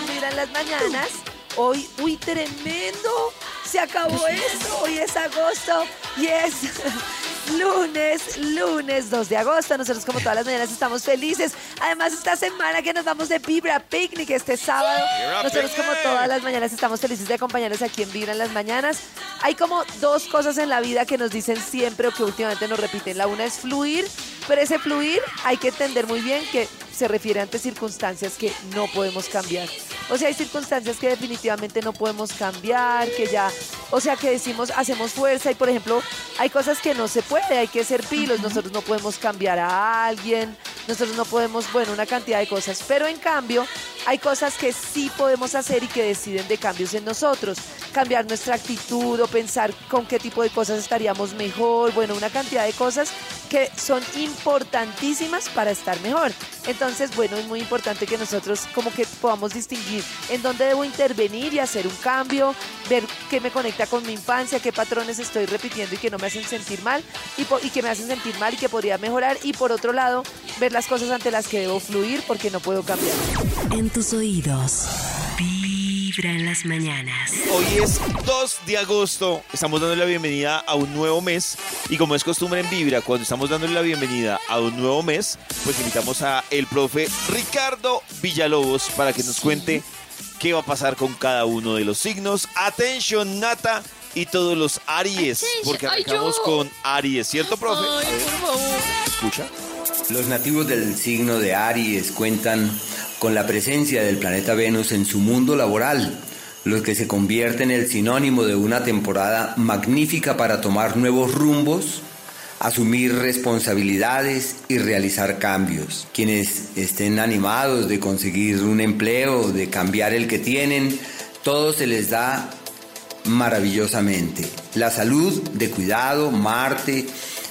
Vibra en las mañanas. Hoy, uy, tremendo. Se acabó esto. Hoy es agosto y es lunes, lunes 2 de agosto. Nosotros como todas las mañanas estamos felices. Además, esta semana que nos vamos de Vibra Picnic este sábado. Nosotros como todas las mañanas estamos felices de acompañarnos aquí en Vibra en las mañanas. Hay como dos cosas en la vida que nos dicen siempre o que últimamente nos repiten. La una es fluir, pero ese fluir hay que entender muy bien que se refiere ante circunstancias que no podemos cambiar. O sea, hay circunstancias que definitivamente no podemos cambiar, que ya, o sea, que decimos, hacemos fuerza y por ejemplo, hay cosas que no se puede, hay que ser pilos, nosotros no podemos cambiar a alguien, nosotros no podemos, bueno, una cantidad de cosas, pero en cambio, hay cosas que sí podemos hacer y que deciden de cambios en nosotros, cambiar nuestra actitud o pensar con qué tipo de cosas estaríamos mejor, bueno, una cantidad de cosas que son importantísimas para estar mejor. Entonces, bueno, es muy importante que nosotros como que podamos distinguir en dónde debo intervenir y hacer un cambio, ver qué me conecta con mi infancia, qué patrones estoy repitiendo y que no me hacen sentir mal y, que me hacen sentir mal y que podría mejorar. Y por otro lado, ver las cosas ante las que debo fluir porque no puedo cambiar. En tus oídos, Vibra en las mañanas. Hoy es 2 de agosto, estamos dando la bienvenida a un nuevo mes y como es costumbre en Vibra, cuando estamos dándole la bienvenida a un nuevo mes, pues invitamos a el profe Ricardo Villalobos para que nos cuente qué va a pasar con cada uno de los signos. Atención, Nata y todos los Aries, porque arrancamos con Aries, ¿cierto, profe? Ay, A ver, por favor. Escucha. Los nativos del signo de Aries cuentan con la presencia del planeta Venus en su mundo laboral, lo que se convierte en el sinónimo de una temporada magnífica para tomar nuevos rumbos, asumir responsabilidades y realizar cambios. Quienes estén animados de conseguir un empleo, de cambiar el que tienen, todo se les da maravillosamente. La salud de cuidado, Marte,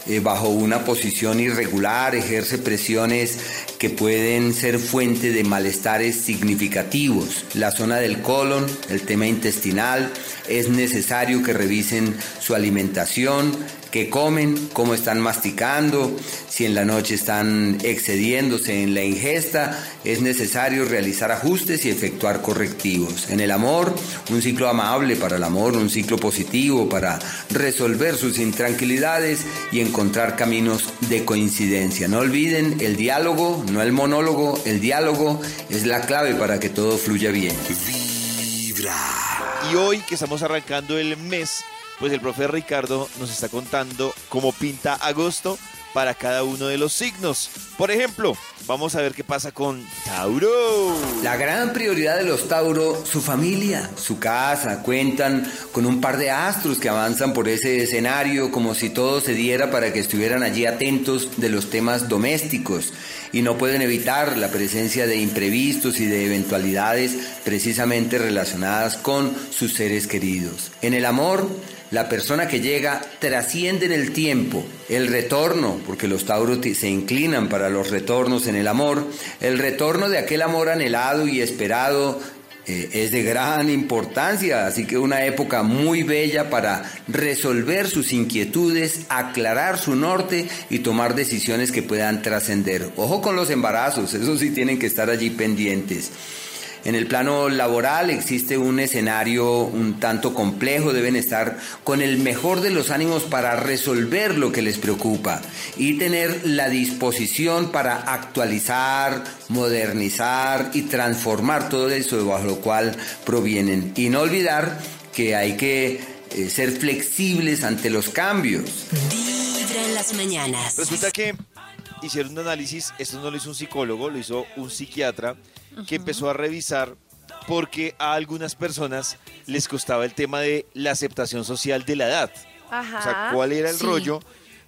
eh, bajo una posición irregular, ejerce presiones que pueden ser fuente de malestares significativos. La zona del colon, el tema intestinal, es necesario que revisen su alimentación, qué comen, cómo están masticando, si en la noche están excediéndose en la ingesta, es necesario realizar ajustes y efectuar correctivos. En el amor, un ciclo amable para el amor, un ciclo positivo para resolver sus intranquilidades y encontrar caminos de coincidencia. No olviden el diálogo, no el monólogo, el diálogo es la clave para que todo fluya bien. Y hoy que estamos arrancando el mes, pues el profe Ricardo nos está contando cómo pinta agosto para cada uno de los signos. Por ejemplo, vamos a ver qué pasa con Tauro. La gran prioridad de los Tauro, su familia, su casa, cuentan con un par de astros que avanzan por ese escenario como si todo se diera para que estuvieran allí atentos de los temas domésticos y no pueden evitar la presencia de imprevistos y de eventualidades precisamente relacionadas con sus seres queridos. En el amor, la persona que llega trasciende en el tiempo, el retorno, porque los Tauros se inclinan para los retornos en el amor, el retorno de aquel amor anhelado y esperado eh, es de gran importancia, así que una época muy bella para resolver sus inquietudes, aclarar su norte y tomar decisiones que puedan trascender. Ojo con los embarazos, eso sí tienen que estar allí pendientes. En el plano laboral existe un escenario un tanto complejo, deben estar con el mejor de los ánimos para resolver lo que les preocupa y tener la disposición para actualizar, modernizar y transformar todo eso de bajo lo cual provienen. Y no olvidar que hay que eh, ser flexibles ante los cambios. Vibra en las mañanas. Resulta que hicieron un análisis, esto no lo hizo un psicólogo, lo hizo un psiquiatra, que empezó a revisar porque a algunas personas les costaba el tema de la aceptación social de la edad. Ajá. O sea, ¿cuál era el Sí. rollo?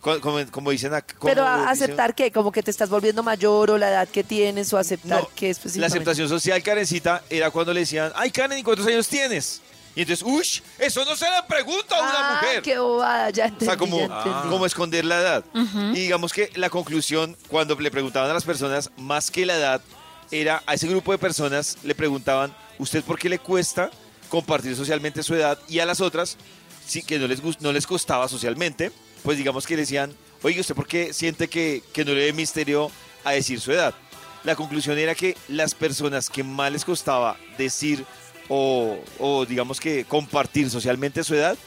Co- Como, como dicen acá. como Pero a- aceptar qué, como que te estás volviendo mayor o la edad que tienes o aceptar No, qué La específicamente. aceptación social, Karencita, era cuando le decían, ay, Karen, ¿y cuántos años tienes? Y entonces, uy, eso no se le pregunta a una Ah, mujer. qué bobada, ya entendí, O sea, como, como esconder la edad. Y digamos que la conclusión, cuando le preguntaban a las personas, más que la edad, era a ese grupo de personas le preguntaban, ¿usted por qué le cuesta compartir socialmente su edad? Y a las otras, sí, que no les, no les costaba socialmente, pues digamos que le decían, oye, ¿usted por qué siente que, que no le dé misterio a decir su edad? La conclusión era que las personas que más les costaba decir o, o digamos que compartir socialmente su edad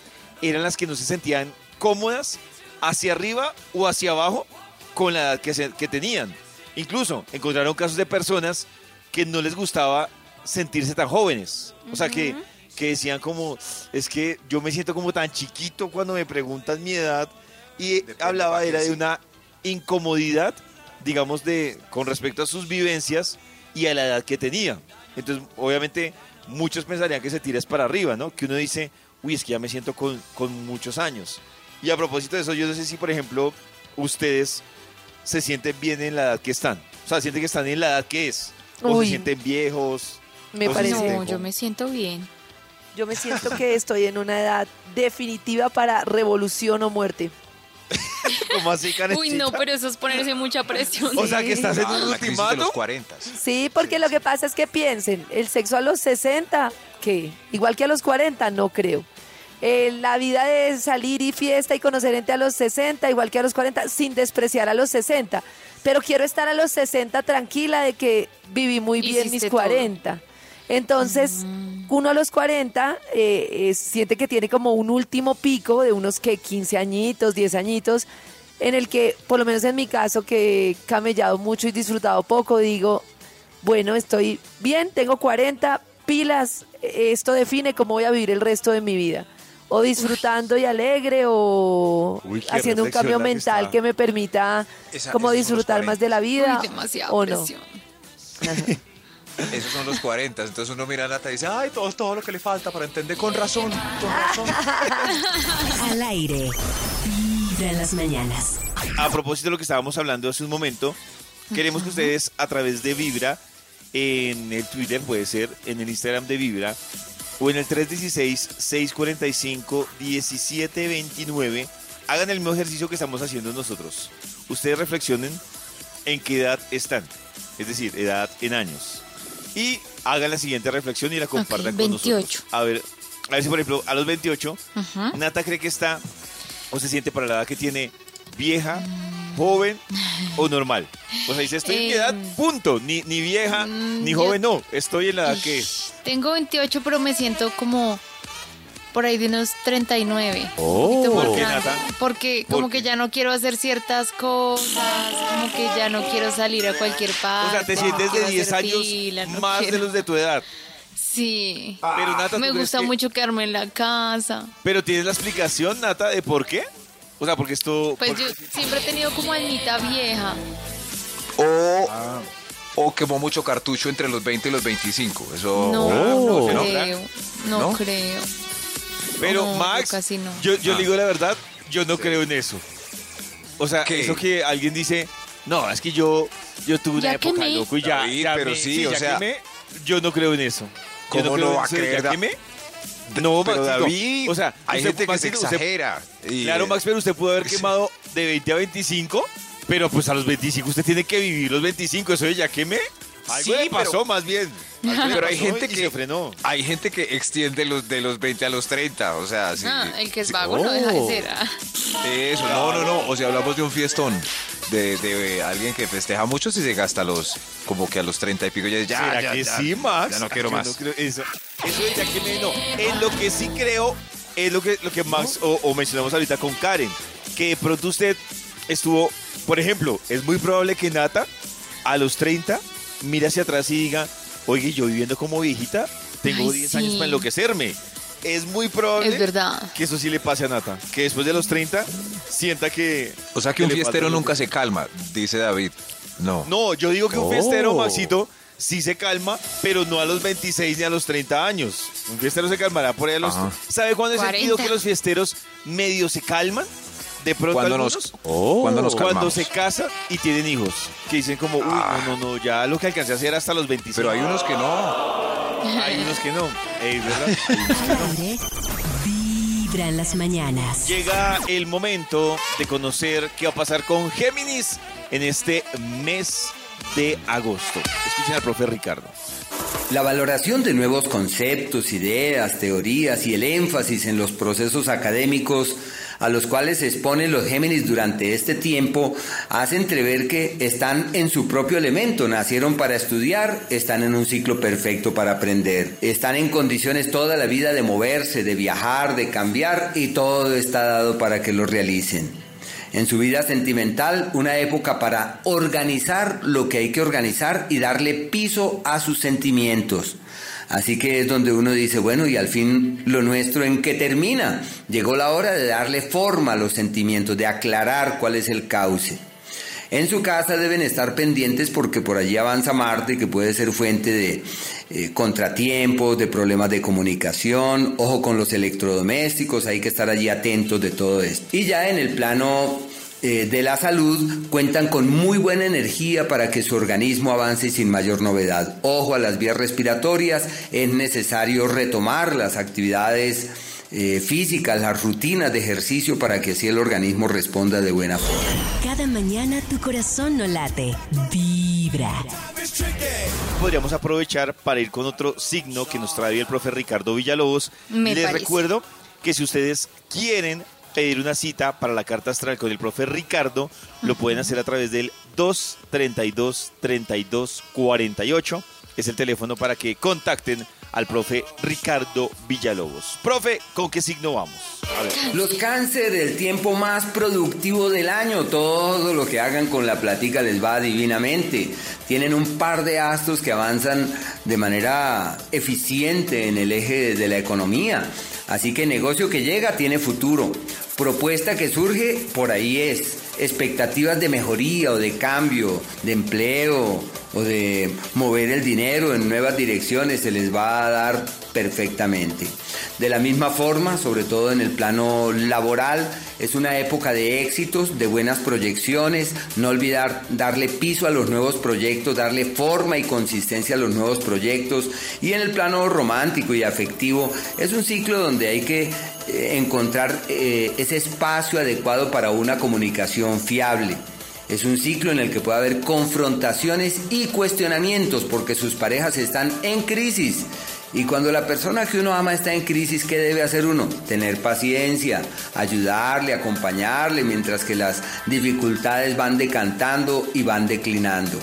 eran las que no se sentían cómodas hacia arriba o hacia abajo con la edad que, se- que tenían. Incluso encontraron casos de personas que no les gustaba sentirse tan jóvenes. O sea, que, que decían como, es que yo me siento como tan chiquito cuando me preguntan mi edad. Y hablaba era de una incomodidad, digamos, de con respecto a sus vivencias y a la edad que tenía. Entonces, obviamente, muchos pensarían que se tira es para arriba, ¿no? Que uno dice, uy, es que ya me siento con, con muchos años. Y a propósito de eso, yo no sé si, por ejemplo, ustedes se sienten bien en la edad que están. O sea, sienten que están en la edad que es. O Uy. se sienten viejos. Me parece. No, yo me siento bien. Yo me siento que estoy en una edad definitiva para revolución o muerte. ¿Cómo así, Uy, Karencita? no, pero eso es ponerse mucha presión. O sea, que estás en Ah, un de ultimátum. los 40. Sí, porque lo que pasa es que piensen, el sexo a los 60, ¿qué? Igual que a los 40, no creo. Eh, la vida de salir y fiesta y conocer gente a los 60, igual que a los 40, sin despreciar a los 60. Pero quiero estar a los 60 tranquila de que viví muy bien Hiciste mis todo. 40. Entonces, uno a los 40 eh, eh, siente que tiene como un último pico de unos que 15 añitos, 10 añitos, en el que, por lo menos en mi caso, que he camellado mucho y disfrutado poco, digo, bueno, estoy bien, tengo 40 pilas, esto define cómo voy a vivir el resto de mi vida. O disfrutando y alegre o Uy, haciendo un cambio que mental que me permita Esa- como disfrutar más de la vida Uy, demasiada o no. Esos son los 40. Entonces uno mira a Nata y dice, ay, todo, todo lo que le falta para entender con razón. Con razón. Al aire. Vibra en las mañanas. A propósito de lo que estábamos hablando hace un momento, queremos que ustedes a través de Vibra, en el Twitter puede ser, en el Instagram de Vibra, o en el 316-645-1729, hagan el mismo ejercicio que estamos haciendo nosotros. Ustedes reflexionen en qué edad están, es decir, edad en años. Y hagan la siguiente reflexión y la compartan con 28. nosotros. A ver, a ver si por ejemplo a los 28 Nata cree que está o se siente para la edad que tiene vieja, joven o normal. O sea, dice, estoy en mi Eh, edad, punto. Ni, ni vieja, mm, ni yo- joven, no. Estoy en la edad que es. Tengo 28, pero me siento como por ahí de unos 39. Oh, ¿por qué. Nata? Porque ¿Por como qué? que ya no quiero hacer ciertas cosas, como que ya no quiero salir a cualquier parte. O sea, te sientes de quiero 10 hacer años fila, no más de los de tu edad. Sí. Pero Nata, ¿tú me gusta que- mucho quedarme en la casa. Pero tienes la explicación, Nata, de por qué. O sea, porque esto. Pues yo siempre he tenido como almita vieja. O, o quemó mucho cartucho entre los 20 y los 25. Eso. No, Oh. no ¿no? creo. No, ¿No? creo. Pero no, yo Max, casi no. yo, yo Ah. le digo la verdad, yo no creo en eso. O sea, ¿Qué? eso que alguien dice, no, es que yo, yo tuve una Ya época quemé. loco y ya, David, ya pero me- sí, o ya sea- quemé, yo no creo en eso. Yo ¿Cómo creo no en va a creer, ya. No, pero Maxito, David, o sea, hay usted- gente que se usted- exagera. y, Claro, Max, pero usted pudo haber sí. quemado de 20 a 25, pero pues a los 25 usted tiene que vivir los 25, eso de ya quemé. Algo Sí, le pero- pasó más bien. Pero hay gente que se frenó. Hay gente que extiende los de los 20 a los 30, o sea, sí. Ah, el que es sí. vago no deja de ser. ah. Eso, no, no, no, o sea, hablamos de un fiestón. de, de alguien que festeja mucho si se gasta los, como que a los 30 y pico ya, ya, ¿Será ya, que ya, sí, Max? Ya no quiero Yo más. no creo eso. Eso de ya que me no. En lo que sí creo es lo que, lo que Max o, o mencionamos ahorita con Karen, que de pronto usted estuvo, por ejemplo, es muy probable que Nata a los 30 mire hacia atrás y diga, oye, yo viviendo como viejita, tengo Ay, 10 sí. años para enloquecerme. Es muy probable Es verdad. que eso sí le pase a Nata, que después de los 30 sienta que... O sea que un fiestero nunca se calma, dice David. No. No, yo digo que un Oh. fiestero, Maxito, sí se calma, pero no a los 26 ni a los 30 años. Un fiestero se calmará por ahí a los... Ajá. ¿Sabe cuándo he 40? sentido que los fiesteros medio se calman? De pronto Cuando algunos, nos, cuando nos cuando se casan y tienen hijos. Que dicen como, uy, no, no, no, ya lo que alcancé a hacer hasta los 26. Pero hay unos que no. Hay unos que no. Ey, ¿verdad? Hay unos que no. Aire, Vibra en las mañanas. Llega el momento de conocer qué va a pasar con Géminis en este mes de agosto. Escuchen al profe Ricardo. La valoración de nuevos conceptos, ideas, teorías y el énfasis en los procesos académicos a los cuales se exponen los Géminis durante este tiempo hace entrever que están en su propio elemento, nacieron para estudiar, están en un ciclo perfecto para aprender, están en condiciones toda la vida de moverse, de viajar, de cambiar y todo está dado para que lo realicen. En su vida sentimental, una época para organizar lo que hay que organizar y darle piso a sus sentimientos. Así que es donde uno dice, bueno, y al fin lo nuestro en qué termina. Llegó la hora de darle forma a los sentimientos, de aclarar cuál es el cauce. En su casa deben estar pendientes porque por allí avanza Marte, que puede ser fuente de eh, contratiempos, de problemas de comunicación, ojo con los electrodomésticos, hay que estar allí atentos de todo esto. Y ya en el plano eh, de la salud cuentan con muy buena energía para que su organismo avance sin mayor novedad. Ojo a las vías respiratorias, es necesario retomar las actividades eh, físicas, las rutinas de ejercicio para que así el organismo responda de buena forma. Cada mañana tu corazón no late. Vibra. Podríamos aprovechar para ir con otro signo que nos trae el profe Ricardo Villalobos. Me Les parece. recuerdo que si ustedes quieren pedir una cita para la carta astral con el profe Ricardo, lo pueden hacer a través del 232 32 48. Es el teléfono para que contacten al profe Ricardo Villalobos. Profe, ¿con qué signo vamos? A ver. Los cáncer, el tiempo más productivo del año, todo lo que hagan con la platica les va divinamente. Tienen un par de astros que avanzan de manera eficiente en el eje de la economía. Así que negocio que llega tiene futuro. Propuesta que surge, por ahí es. Expectativas de mejoría o de cambio, de empleo o de mover el dinero en nuevas direcciones se les va a dar perfectamente. De la misma forma, sobre todo en el plano laboral, es una época de éxitos, de buenas proyecciones, no olvidar darle piso a los nuevos proyectos, darle forma y consistencia a los nuevos proyectos. Y en el plano romántico y afectivo, es un ciclo donde hay que encontrar eh, ese espacio adecuado para una comunicación fiable. Es un ciclo en el que puede haber confrontaciones y cuestionamientos porque sus parejas están en crisis. Y cuando la persona que uno ama está en crisis, ¿qué debe hacer uno? Tener paciencia, ayudarle, acompañarle, mientras que las dificultades van decantando y van declinando.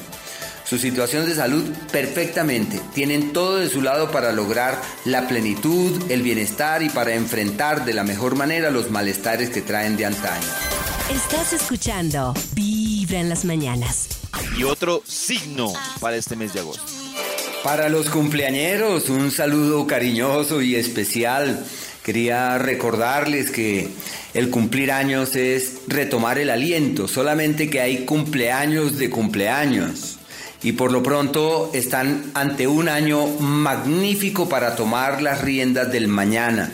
Su situación de salud perfectamente. Tienen todo de su lado para lograr la plenitud, el bienestar y para enfrentar de la mejor manera los malestares que traen de antaño. Estás escuchando Vibra en las mañanas. Y otro signo para este mes de agosto. Para los cumpleañeros, un saludo cariñoso y especial. Quería recordarles que el cumplir años es retomar el aliento, solamente que hay cumpleaños de cumpleaños. Y por lo pronto están ante un año magnífico para tomar las riendas del mañana.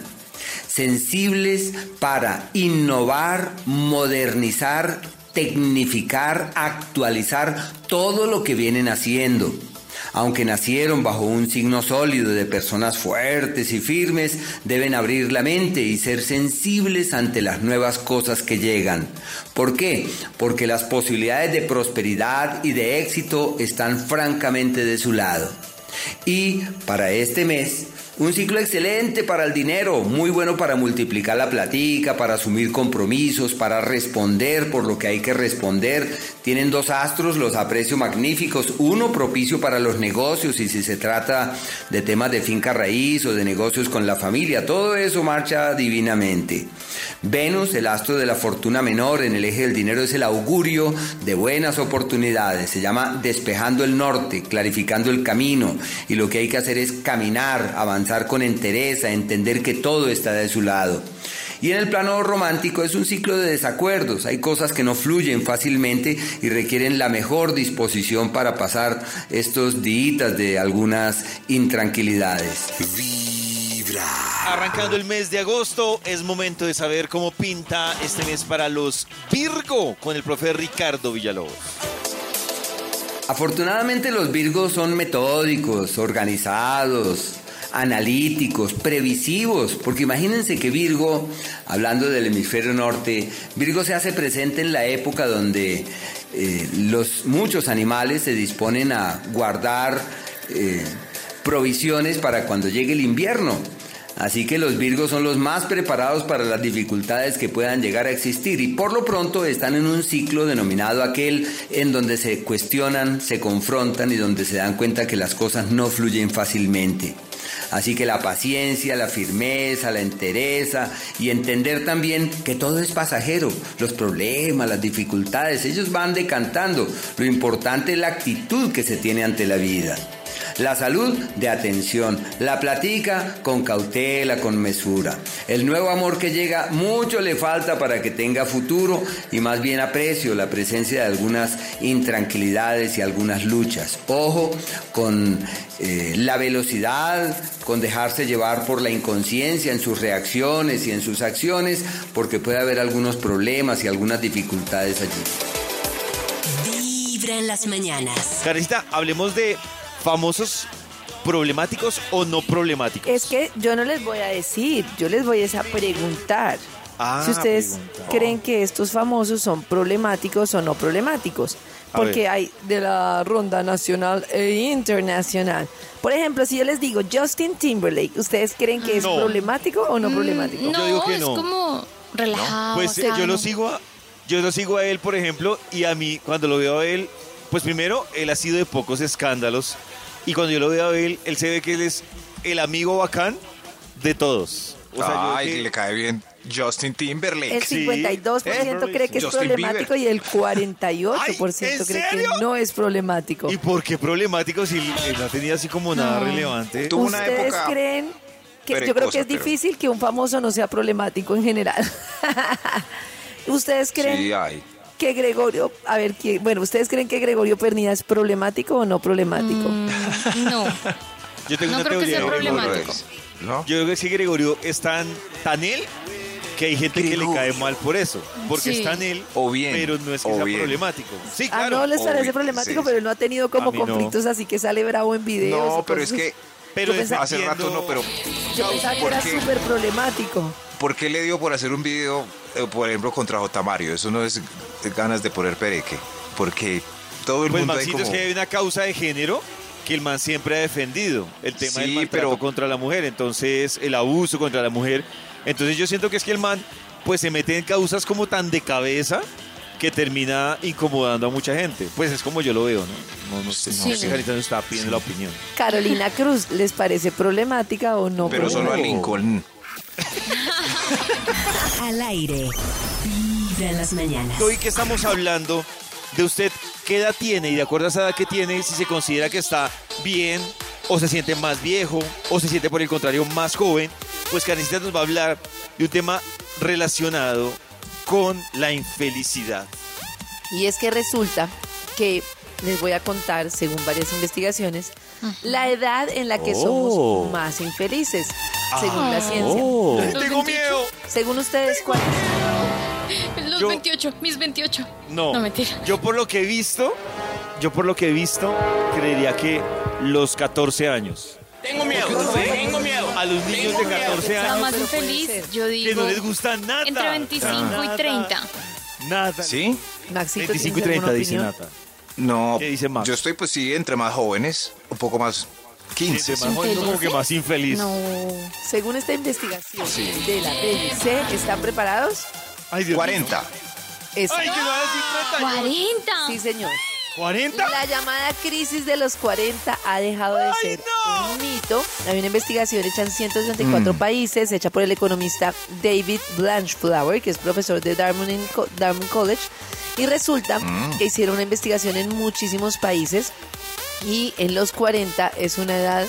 Sensibles para innovar, modernizar, tecnificar, actualizar todo lo que vienen haciendo. Aunque nacieron bajo un signo sólido de personas fuertes y firmes, deben abrir la mente y ser sensibles ante las nuevas cosas que llegan. ¿Por qué? Porque las posibilidades de prosperidad y de éxito están francamente de su lado. Y para este mes, Un ciclo excelente para el dinero, muy bueno para multiplicar la platica, para asumir compromisos, para responder por lo que hay que responder. Tienen dos astros, los aprecio magníficos. Uno propicio para los negocios y si se trata de temas de finca raíz o de negocios con la familia, todo eso marcha divinamente. Venus, el astro de la fortuna menor en el eje del dinero, es el augurio de buenas oportunidades. Se llama despejando el norte, clarificando el camino y lo que hay que hacer es caminar, avanzar con entereza, entender que todo está de su lado. Y en el plano romántico es un ciclo de desacuerdos. Hay cosas que no fluyen fácilmente y requieren la mejor disposición para pasar estos días de algunas intranquilidades. Vibra. Arrancando el mes de agosto, es momento de saber cómo pinta este mes para los Virgo con el profe Ricardo Villalobos. Afortunadamente los Virgos son metódicos, organizados, analíticos, previsivos, porque imagínense que Virgo, hablando del hemisferio norte, Virgo se hace presente en la época donde eh, los, muchos animales se disponen a guardar eh, provisiones para cuando llegue el invierno. Así que los Virgos son los más preparados para las dificultades que puedan llegar a existir y por lo pronto están en un ciclo denominado aquel en donde se cuestionan, se confrontan y donde se dan cuenta que las cosas no fluyen fácilmente. Así que la paciencia, la firmeza, la entereza y entender también que todo es pasajero, los problemas, las dificultades, ellos van decantando. Lo importante es la actitud que se tiene ante la vida. La salud de atención, la platica con cautela, con mesura. El nuevo amor que llega mucho le falta para que tenga futuro y más bien aprecio la presencia de algunas intranquilidades y algunas luchas. Ojo con eh, la velocidad, con dejarse llevar por la inconsciencia en sus reacciones y en sus acciones, porque puede haber algunos problemas y algunas dificultades allí. Vibra en las mañanas. Karencita, hablemos de famosos problemáticos o no problemáticos. Es que yo no les voy a decir, yo les voy a preguntar. Ah, si ustedes creen que estos famosos son problemáticos o no problemáticos. Porque hay de la ronda nacional e internacional. Por ejemplo, si yo les digo Justin Timberlake, ¿ustedes creen que es No. problemático o no Mm, problemático? No, Yo digo que es no. como relajado. Pues eh, yo lo sigo a, yo lo sigo a él, por ejemplo, y a mí cuando lo veo a él, pues primero él ha sido de pocos escándalos y cuando yo lo veo a él, él se ve que él es el amigo bacán de todos. O sea, yo Ay, que- le cae bien Justin Timberlake. El Sí. 52% ¿Eh? cree que es Justin problemático y el 48% Ay, ¿en cree serio? que no es problemático. ¿Y por qué problemático si no tenía así como nada No. relevante? Tuvo una ¿Ustedes época creen que yo creo que es pero- difícil que un famoso no sea problemático en general? ¿Ustedes creen Sí, ay. Que Gregorio, a ver, ¿quién- bueno, ¿ustedes creen que Gregorio Pernida es problemático o no problemático? Mm, no, Yo tengo No una creo que teoría. sea No, no lo problemático. ¿No? Yo creo que sí, Gregorio es tan, tan él que hay gente que le cae mal por eso. Porque Sí. es tan él, O bien, pero no es que o sea bien. problemático. Sí, Ah, claro. no les parece problemático, sí. pero él no ha tenido como no. conflictos así que sale bravo en videos. No, pero es que Pero yo pensaba- hace rato no, pero Yo pensaba que ¿por era súper problemático. ¿por qué le dio por hacer un video, por ejemplo, contra J. Mario? Eso no es ganas de poner pereque. Porque todo el Pues mundo Maxito, como... es que hay una causa de género que el man siempre ha defendido. El tema Sí, del maltrato pero- contra la mujer. Entonces, el abuso contra la mujer. Entonces, yo siento que es que el man, pues se mete en causas como tan de cabeza que termina incomodando a mucha gente. Pues es como yo lo veo, ¿no? No, no sé, no Sí. nos está pidiendo la opinión. Carolina Cruz, ¿les parece problemática o no? Pero solo a? Lincoln. Al aire. Vibra en las mañanas. Hoy que estamos hablando de usted, ¿qué edad tiene? Y de acuerdo a esa edad que tiene, si se considera que está bien, o se siente más viejo, o se siente por el contrario más joven, pues Karencita nos va a hablar de un tema relacionado con la infelicidad. Y es que resulta que les voy a contar, según varias investigaciones, la edad en la que Oh. somos más infelices, según la ciencia. Los ¡Tengo 28. miedo! Según ustedes, ¿cuál? Los Yo- 28, mis 28. No, No, mentira. yo por lo que he visto, yo por lo que he visto, creería que los 14 años. Tengo miedo, tengo miedo. A los niños de 14 Está años más infeliz, yo que digo. no les gusta nada. Entre 25 y Nada. 30. Nada. ¿Sí? Maxito, 25 y ¿tienes alguna 30 dice? Nata. No. ¿Qué dice Max? Yo estoy, pues sí, entre más jóvenes, un poco más 15. Entre más joven, uno como que más infeliz. No. Según esta investigación Sí. de la BBC, ¿están preparados? Ay, Dios 40. Es- Ay, que no va a decir 38. 40. Sí, señor. ¿40? La llamada crisis de los 40 ha dejado de ser un mito. Hay una investigación hecha en 164 países, hecha por el economista David Blanchflower, que es profesor de Dartmouth, College. Y resulta que hicieron una investigación en muchísimos países y en los 40 es una edad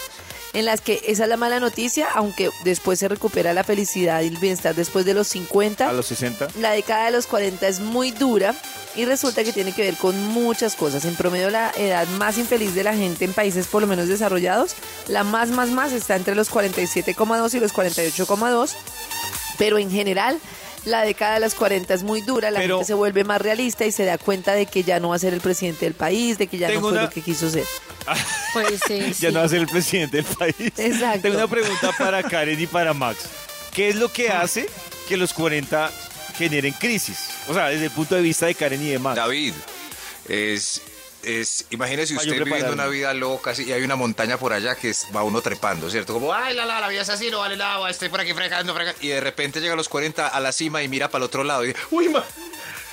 en las que esa es la mala noticia, aunque después se recupera la felicidad y el bienestar después de los 50. A los 60. La década de los 40 es muy dura y resulta que tiene que ver con muchas cosas. En promedio, la edad más infeliz de la gente en países por lo menos desarrollados, la más, más, más está entre los 47,2 y los 48,2. Pero en general, la década de los 40 es muy dura, la Pero- gente se vuelve más realista y se da cuenta de que ya no va a ser el presidente del país, de que ya no fue una- lo que quiso ser. Puede ser. Ya sí. no va a ser el presidente del país. Exacto. Tengo una pregunta para Karen y para Max. ¿Qué es lo que hace que los 40 generen crisis? O sea, desde el punto de vista de Karen y de Max. David, es, es, imagínese usted viviendo prepararme. una vida loca así, y hay una montaña por allá que es- va uno trepando, ¿cierto? Como, ay, la, la, la vida es así, no vale nada, estoy por aquí fregando, fregando. Y de repente llega a los 40 a la cima y mira para el otro lado y dice, uy, ma,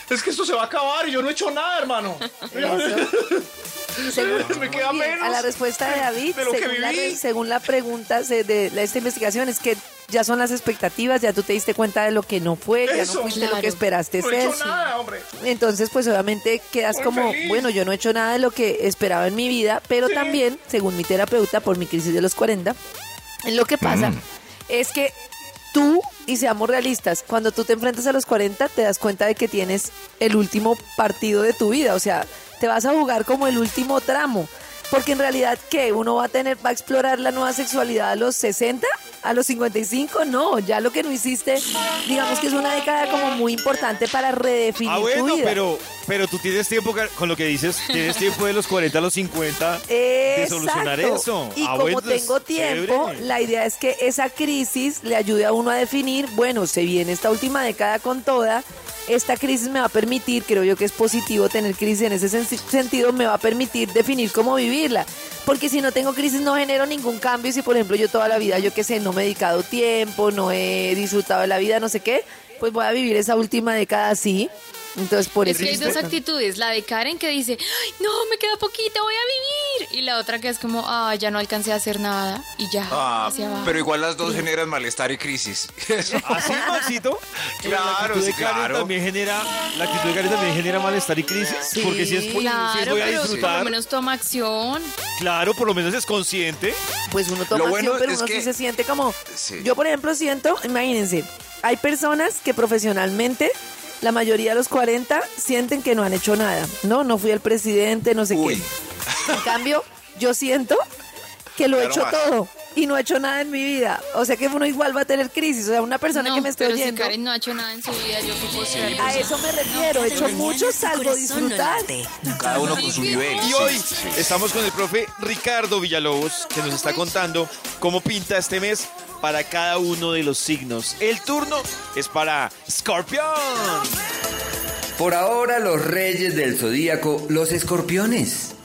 es que esto se va a acabar y yo no he hecho nada, hermano. Según- Me queda menos A la respuesta de David, de según, la, viví. re- según la pregunta de, la- esta investigación, es que ya son las expectativas, ya tú te diste cuenta de lo que no fue, ya Eso. no fuiste lo que esperaste No he ser. hecho nada, hombre. Entonces, pues obviamente quedas Muy como, feliz. bueno, yo no he hecho nada de lo que esperaba en mi vida, pero también, según mi terapeuta, por mi crisis de los 40, lo que pasa Mm. es que tú, y seamos realistas, cuando tú te enfrentas a los 40, te das cuenta de que tienes el último partido de tu vida, o sea, te vas a jugar como el último tramo. Porque en realidad, ¿qué? ¿Uno va a tener, va a explorar la nueva sexualidad a los 60? ¿A los 55? No, ya lo que no hiciste, digamos que es una década como muy importante para redefinir Ah, tu vida. pero, pero tú tienes tiempo, con lo que dices, tienes tiempo de los 40 a los 50 de solucionar eso. Y Ah, como tengo tiempo, chévere. la idea es que esa crisis le ayude a uno a definir, bueno, se viene esta última década con toda, esta crisis me va a permitir, creo yo que es positivo tener crisis en ese sen- sentido, me va a permitir definir cómo vivirla. Porque si no tengo crisis no genero ningún cambio. Si por ejemplo yo toda la vida, yo qué sé, no me he dedicado tiempo, no he disfrutado de la vida, no sé qué, pues voy a vivir esa última década así. Entonces por Es eso que hay dos actitudes, la de Karen que dice, "Ay, no, me queda poquito, voy a vivir. Y la otra que es como, ah, ya no alcancé a hacer nada y ya, Ah, hacia abajo. pero igual las dos generan malestar y crisis. Eso. ¿Así, Maxito? La Claro, de sí, claro. también genera, la actitud de Karen también genera malestar y crisis. Sí. Porque si es, si es Claro, voy a pero por disfrutar, lo menos toma acción. claro, por lo menos es consciente. pues uno toma Lo bueno acción, pero uno que- sí se siente como... Sí. Yo, por ejemplo, siento, imagínense, hay personas que profesionalmente, la mayoría de los 40, sienten que no han hecho nada. No, no fui el presidente, no sé Uy. qué. En cambio, yo siento que lo he hecho más. todo y no he hecho nada en mi vida. O sea que uno igual va a tener crisis. O sea, una persona no, que me esté pero oyendo... si Karen no ha hecho nada en su vida, yo qué puedo ser. A eso me refiero, he hecho mucho, salvo disfrutar. Cada uno con su nivel. Y hoy estamos con el profe Ricardo Villalobos, que nos está contando cómo pinta este mes para cada uno de los signos. El turno es para Scorpion. Por ahora los reyes del zodíaco, los escorpiones.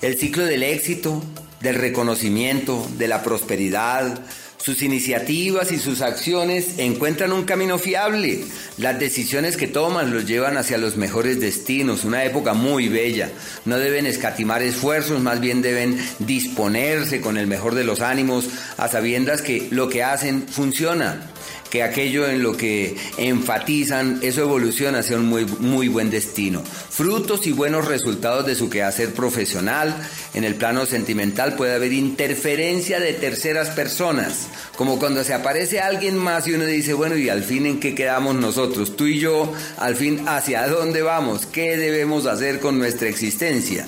El ciclo del éxito, del reconocimiento, de la prosperidad, sus iniciativas y sus acciones encuentran un camino fiable. Las decisiones que toman los llevan hacia los mejores destinos, una época muy bella. No deben escatimar esfuerzos, más bien deben disponerse con el mejor de los ánimos a sabiendas que lo que hacen funciona que aquello en lo que enfatizan, eso evoluciona hacia un muy, muy buen destino. Frutos y buenos resultados de su quehacer profesional. En el plano sentimental puede haber interferencia de terceras personas, como cuando se aparece alguien más y uno dice, bueno, ¿y al fin en qué quedamos nosotros? Tú y yo, al fin, ¿hacia dónde vamos? ¿Qué debemos hacer con nuestra existencia?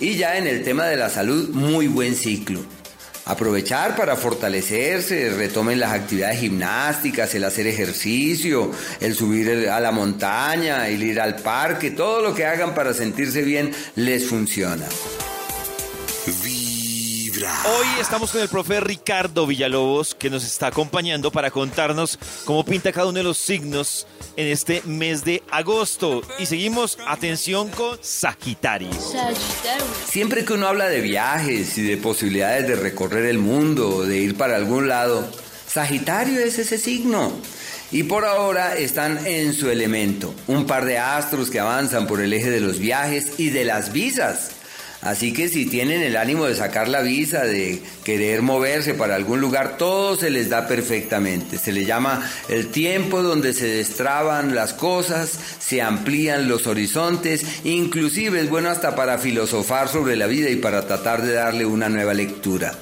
Y ya en el tema de la salud, muy buen ciclo. Aprovechar para fortalecerse, retomen las actividades gimnásticas, el hacer ejercicio, el subir a la montaña, el ir al parque, todo lo que hagan para sentirse bien les funciona. Vibra Hoy estamos con el profe Ricardo Villalobos que nos está acompañando para contarnos cómo pinta cada uno de los signos en este mes de agosto. Y seguimos, atención con Sagitario. Siempre que uno habla de viajes y de posibilidades de recorrer el mundo, de ir para algún lado, Sagitario es ese signo. Y por ahora están en su elemento, un par de astros que avanzan por el eje de los viajes y de las visas. Así que si tienen el ánimo de sacar la visa, de querer moverse para algún lugar, todo se les da perfectamente. Se le llama el tiempo donde se destraban las cosas, se amplían los horizontes, inclusive es bueno hasta para filosofar sobre la vida y para tratar de darle una nueva lectura.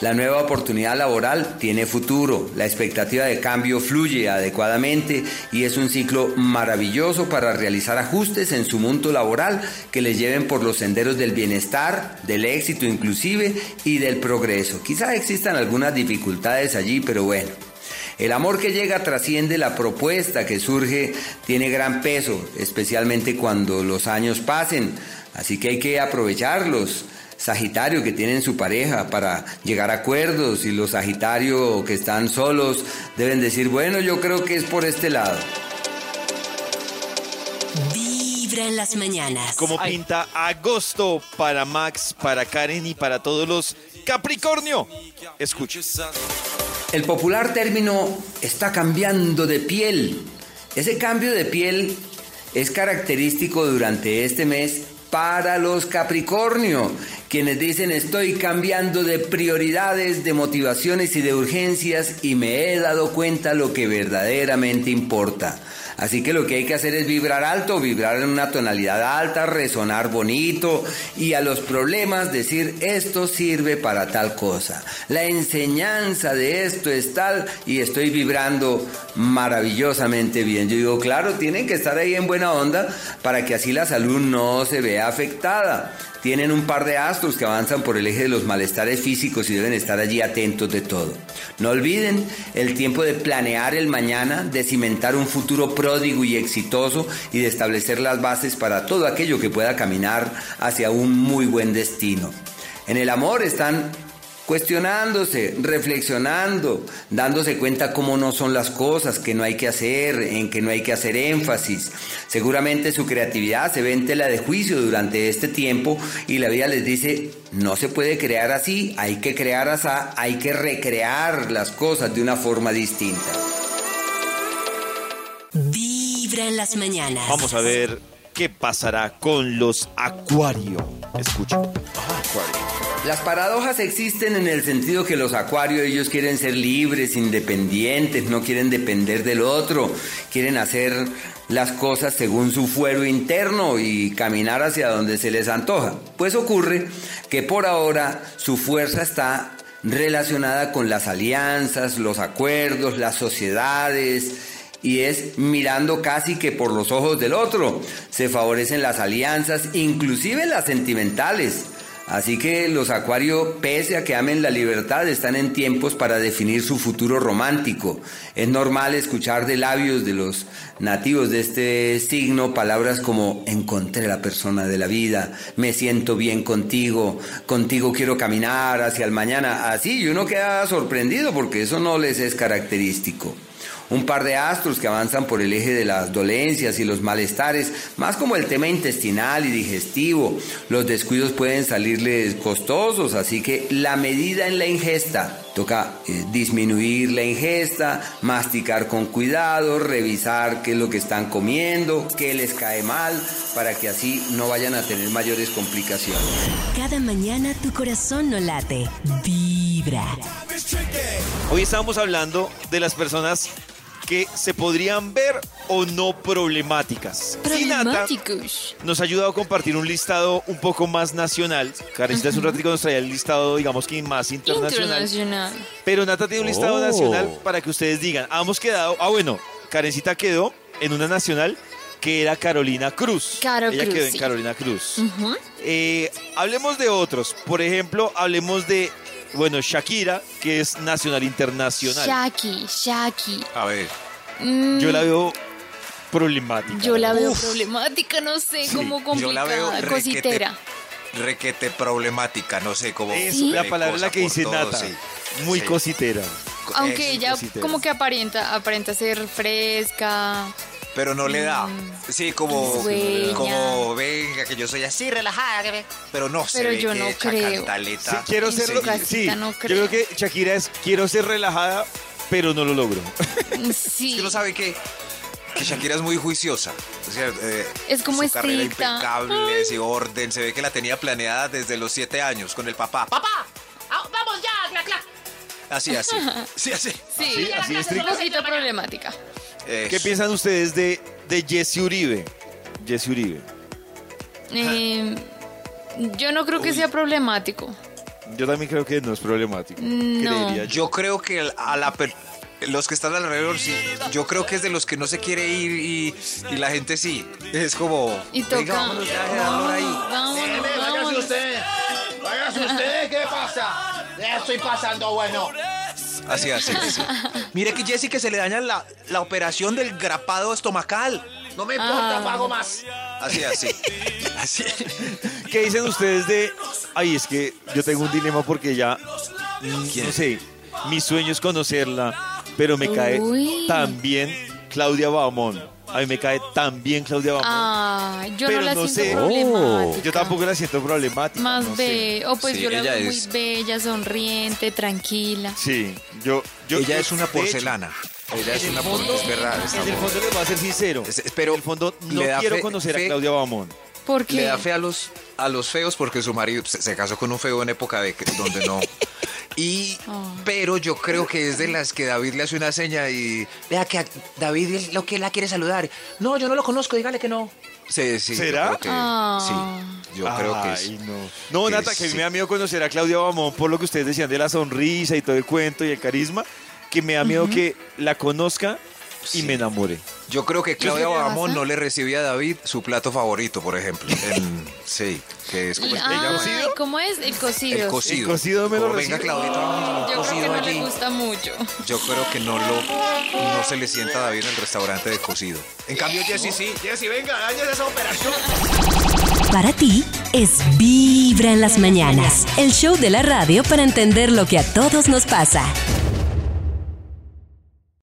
La nueva oportunidad laboral tiene futuro, la expectativa de cambio fluye adecuadamente y es un ciclo maravilloso para realizar ajustes en su mundo laboral que les lleven por los senderos del bienestar, del éxito inclusive y del progreso. Quizá existan algunas dificultades allí, pero bueno. El amor que llega trasciende la propuesta que surge, tiene gran peso, especialmente cuando los años pasen, así que hay que aprovecharlos Sagitario que tienen su pareja para llegar a acuerdos y los Sagitario que están solos deben decir, bueno, yo creo que es por este lado. Vibra en las mañanas. ¿Cómo pinta agosto para Max, para Karen y para todos los Capricornio? Escucha. El popular término está cambiando de piel. Ese cambio de piel es característico durante este mes para los Capricornio, quienes dicen estoy cambiando de prioridades, de motivaciones y de urgencias y me he dado cuenta lo que verdaderamente importa. Así que lo que hay que hacer es vibrar alto, vibrar en una tonalidad alta, resonar bonito y a los problemas decir esto sirve para tal cosa. La enseñanza de esto es tal y estoy vibrando maravillosamente bien. Yo digo, claro, tienen que estar ahí en buena onda para que así la salud no se vea afectada. Tienen un par de astros que avanzan por el eje de los malestares físicos y deben estar allí atentos de todo. No olviden el tiempo de planear el mañana, de cimentar un futuro pródigo y exitoso y de establecer las bases para todo aquello que pueda caminar hacia un muy buen destino. En el amor están cuestionándose, reflexionando, dándose cuenta cómo no son las cosas, que no hay que hacer, en que no hay que hacer énfasis. Seguramente su creatividad se ve en tela de juicio durante este tiempo y la vida les dice, no se puede crear así, hay que crear así, hay que recrear las cosas de una forma distinta. Vibra en las mañanas. Vamos a ver qué pasará con los Acuario. Escucha. Acuario. Las paradojas existen en el sentido que los acuarios ellos quieren ser libres, independientes, no quieren depender del otro, quieren hacer las cosas según su fuero interno y caminar hacia donde se les antoja. Pues ocurre que por ahora su fuerza está relacionada con las alianzas, los acuerdos, las sociedades, y es mirando casi que por los ojos del otro. Se favorecen las alianzas, inclusive las sentimentales. Así que los Acuario, pese a que amen la libertad, están en tiempos para definir su futuro romántico. Es normal escuchar de labios de los nativos de este signo palabras como encontré la persona de la vida, me siento bien contigo, contigo quiero caminar hacia el mañana. Así, y uno queda sorprendido porque eso no les es característico un par de astros que avanzan por el eje de las dolencias y los malestares, más como el tema intestinal y digestivo. Los descuidos pueden salirles costosos, así que la medida en la ingesta, toca eh, disminuir la ingesta, masticar con cuidado, revisar qué es lo que están comiendo, qué les cae mal, para que así no vayan a tener mayores complicaciones. Cada mañana tu corazón no late, vibra. Hoy estamos hablando de las personas que se podrían ver o no problemáticas. Y Nata Problemáticos. nos ha ayudado a compartir un listado un poco más nacional. Karencita hace un ratito nos traía el listado, digamos que más internacional. Internacional. Pero Nata tiene un listado Oh. nacional para que ustedes digan, hemos quedado, ah bueno, Karencita quedó en una nacional que era Carolina Cruz. Caro Ella Cruz, quedó en sí. Carolina Cruz. Eh, hablemos de otros. Por ejemplo, hablemos de, bueno, Shakira, que es nacional internacional. Shaki, Shaki. A ver. Mm, Yo la veo problemática. yo la veo Uf. problemática, no sé, Sí, como yo la veo complicada, requete- cositera. requete problemática, no sé cómo. Es Sí. la palabra la que dice todo, Nata. sí. Muy Sí. cositera. Aunque Es ella cositera. como que aparenta, aparenta ser fresca. Pero no le da. Sí, como, Dueña. como venga, que yo soy así relajada. que Pero no se Pero ve yo que no echa creo. cantaleta. Sí, quiero En ser. su Sí, no yo creo. creo que Shakira es quiero ser relajada, pero no lo logro. Sí. Es que no sabe que, que Shakira es muy juiciosa. O sea, eh, Es como su carrera estricta. impecable, y orden. Se ve que la tenía planeada desde los siete años con el papá. ¡Papá! Ah, vamos ya, clac, clac. Así, así. Sí, así. Sí, Así- así un estricta. poquito problemática. Eso. ¿Qué piensan ustedes de, de Jesse Uribe? Jesse Uribe. Eh, yo no creo que sea problemático. Yo también creo que no es problemático. No. Creería yo. Yo creo que a la per- los que están alrededor sí. Yo creo que es de los que no se quiere ir y, y la gente sí. Es como. Y toca. "Venga, vámonos ya, quedémonos ahí". Vámonos, Déjeme, váyase vámonos. usted. Váyase usted, ¿qué pasa? Ya estoy pasando bueno. Así, así, así. Mire que Jessy que se le daña la, la operación del grapado estomacal. No me importa, Ah. pago más. Así, así. Así. ¿Qué dicen ustedes de.? Ay, es que yo tengo un dilema porque ya. mm, ¿Quién? No sé. Mi sueño es conocerla, pero me cae Uy. bien Claudia Bahamón. A mí me cae tan bien Claudia Bahamón. Ah, yo Pero no la no siento sé. problemática. Yo tampoco la siento problemática. Más no sé. be- o pues Sí, yo la ella veo muy es- bella, sonriente, tranquila. Sí, yo. yo Ella yo- es una porcelana. Ella es una fondo- porcelana. Es verdad. En el muy- fondo les voy a ser sincero. Es- pero en el fondo no le da quiero fe- conocer fe- a Claudia Bahamón. Porque Le da fe a los, a los feos porque su marido se, se casó con un feo en época de que- donde no. Y, Ah. pero yo creo que es de las que David le hace una seña y. Vea que a David es lo que la quiere saludar. No, yo no lo conozco, dígale que no. Sí, sí, ¿Será? que- Ah. sí, yo creo que Ay, sí. no. No, que Nata, que a mí sí. me da miedo conocer a Claudia Bahamón por lo que ustedes decían de la sonrisa y todo el cuento y el carisma, que me da miedo que la conozca y Sí. me enamore. Yo creo que Claudia pasa? no le recibía a David su plato favorito, por ejemplo. Sí, que es como Ah, ¿cómo es? El cocido. El cocido. El cocido me lo Venga. Claudita, Yo creo que le gusta mucho. Yo creo que no lo no se le sienta a David en el restaurante de cocido. En cambio, Jessy sí. Jessy, venga, dañes esa operación. Para ti es Vibra en las mañanas, el show de la radio para entender lo que a todos nos pasa.